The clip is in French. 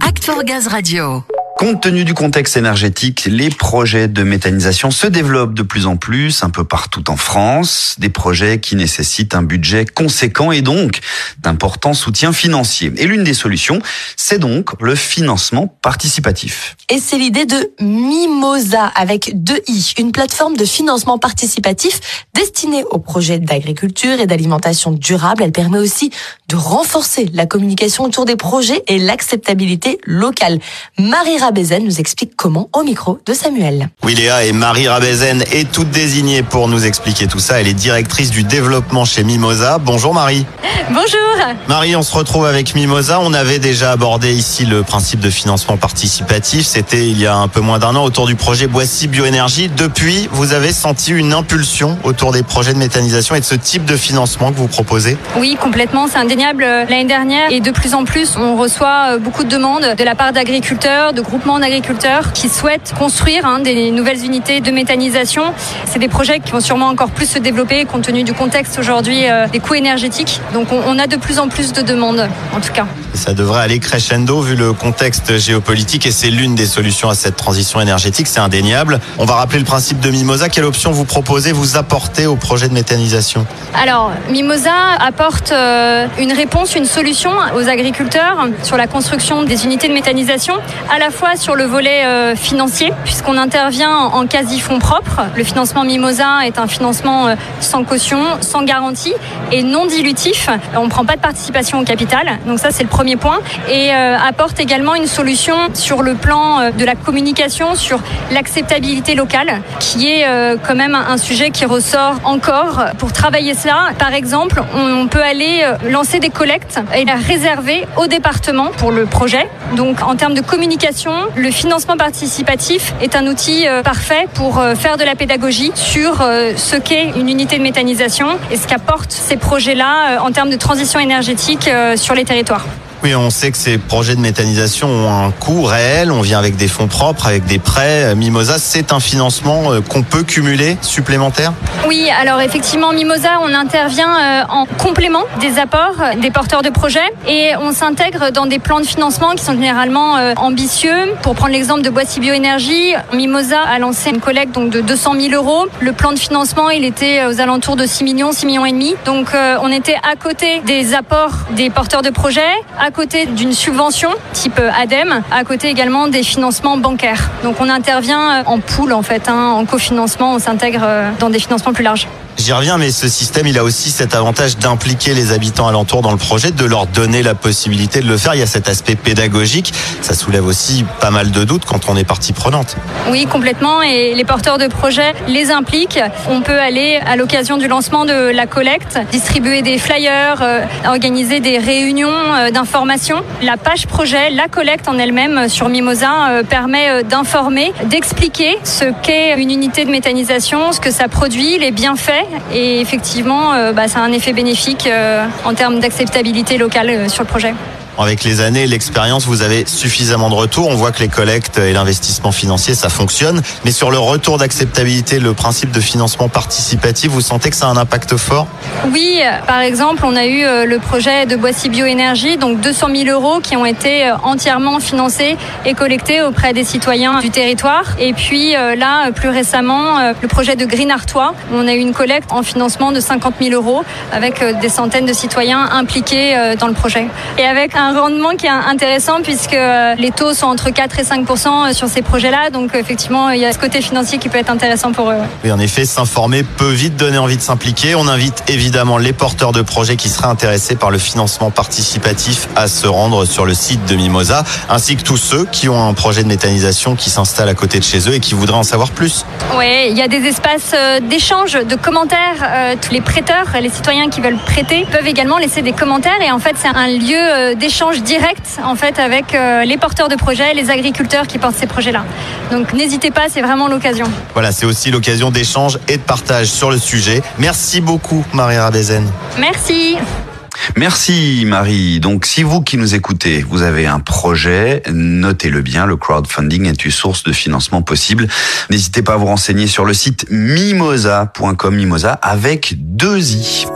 Act for Gaz Radio. Compte tenu du contexte énergétique, les projets de méthanisation se développent de plus en plus un peu partout en France, des projets qui nécessitent un budget conséquent et donc d'importants soutiens financiers. Et l'une des solutions, c'est donc le financement participatif. Et c'est l'idée de Mimosa avec deux i, une plateforme de financement participatif destinée aux projets d'agriculture et d'alimentation durable. Elle permet aussi de renforcer la communication autour des projets et l'acceptabilité locale. Marie Rabezen nous explique comment au micro de Samuel. Oui Léa et Marie Rabezen est toute désignée pour nous expliquer tout ça. Elle est directrice du développement chez Mimosa. Bonjour Marie. Bonjour. Marie, on se retrouve avec Mimosa. On avait déjà abordé ici le principe de financement participatif. C'était il y a un peu moins d'un an autour du projet Boissy Bioénergie. Depuis, vous avez senti une impulsion autour des projets de méthanisation et de ce type de financement que vous proposez Oui, complètement. C'est indéniable. L'année dernière et de plus en plus, on reçoit beaucoup de demandes de la part d'agriculteurs, de groupes d'agriculteurs qui souhaitent construire hein, des nouvelles unités de méthanisation. C'est des projets qui vont sûrement encore plus se développer compte tenu du contexte aujourd'hui euh, des coûts énergétiques. Donc on, on, a de plus en plus de demandes en tout cas. Ça devrait aller crescendo vu le contexte géopolitique et c'est l'une des solutions à cette transition énergétique, c'est indéniable. On va rappeler le principe de Mimosa. Quelle option vous proposez, vous apportez au projet de méthanisation? Alors Mimosa apporte euh, une réponse, une solution aux agriculteurs sur la construction des unités de méthanisation, à la fois sur le volet euh, financier, puisqu'on intervient en quasi fonds propres. Le financement Mimosa est un financement euh, sans caution, sans garantie et non dilutif. On ne prend pas de participation au capital, donc ça c'est le premier point. Et euh, apporte également une solution sur le plan de la communication, sur l'acceptabilité locale, qui est quand même un sujet qui ressort encore. Pour travailler cela, par exemple, on peut aller lancer des collectes et les réserver au département pour le projet. Donc en termes de communication, le financement participatif est un outil euh, parfait pour euh, faire de la pédagogie sur euh, ce qu'est une unité de méthanisation et ce qu'apportent ces projets-là en termes de transition énergétique sur les territoires. On sait que ces projets de méthanisation ont un coût réel. On vient avec des fonds propres, avec des prêts. Mimosa, c'est un financement euh, qu'on peut cumuler supplémentaire? Oui, alors effectivement, Mimosa, on intervient euh, en complément des apports des porteurs de projets et on s'intègre dans des plans de financement qui sont généralement euh, ambitieux. Pour prendre l'exemple de Boissy Bioénergie, Mimosa a lancé une collecte donc de 200 000 euros. Le plan de financement, il était aux alentours de 6 millions, 6 millions et demi. Donc on était à côté des apports des porteurs de projets, côté d'une subvention type ADEME, à côté également des financements bancaires. Donc on intervient en pool en fait, hein, en cofinancement, on s'intègre euh, dans des financements plus larges. J'y reviens, mais ce système, il a aussi cet avantage d'impliquer les habitants alentours dans le projet, de leur donner la possibilité de le faire. Il y a cet aspect pédagogique. Ça soulève aussi pas mal de doutes quand on est partie prenante. Oui, complètement. Et les porteurs de projets les impliquent. On peut aller à l'occasion du lancement de la collecte, distribuer des flyers, euh, organiser des réunions euh, d'information. La page projet, la collecte en elle-même euh, sur Mimosa permet d'informer, d'expliquer ce qu'est une unité de méthanisation, ce que ça produit, les bienfaits et effectivement, euh, bah, ça a un effet bénéfique euh, en termes d'acceptabilité locale euh, sur le projet. Avec les années, l'expérience, vous avez suffisamment de retours. On voit que les collectes et l'investissement financier, ça fonctionne. Mais sur le retour d'acceptabilité, le principe de financement participatif, vous sentez que ça a un impact fort? Oui, par exemple, on a eu euh, le projet de Boissy Bioénergie, donc 200 000 euros qui ont été euh, entièrement financés et collectés auprès des citoyens du territoire. Et puis euh, là, plus récemment, le projet de Green Artois, on a eu une collecte en financement de 50 000 euros avec des centaines de citoyens impliqués dans le projet. Et avec un rendement qui est intéressant puisque euh, les taux sont entre 4 et 5 euh, sur ces projets-là. Donc effectivement, il y a ce côté financier qui peut être intéressant pour eux. Oui, en effet, s'informer peut vite donner envie de s'impliquer. On invite évidemment les porteurs de projets qui seraient intéressés par le financement participatif à se rendre sur le site de Mimosa, ainsi que tous ceux qui ont un projet de méthanisation qui s'installe à côté de chez eux et qui voudraient en savoir plus. Oui, il y a des espaces euh, d'échange, de commentaires. Tous les prêteurs, les citoyens qui veulent prêter peuvent également laisser des commentaires et en fait c'est un lieu d'échange échange direct en fait avec euh, les porteurs de projets, les agriculteurs qui portent ces projets-là. Donc n'hésitez pas, c'est vraiment l'occasion. Voilà, c'est aussi l'occasion d'échange et de partage sur le sujet. Merci beaucoup Marie Rabezen. Merci. Merci Marie. Donc si vous qui nous écoutez, vous avez un projet, notez-le bien, le crowdfunding est une source de financement possible. N'hésitez pas à vous renseigner sur le site mimosa.com, mimosa avec deux i.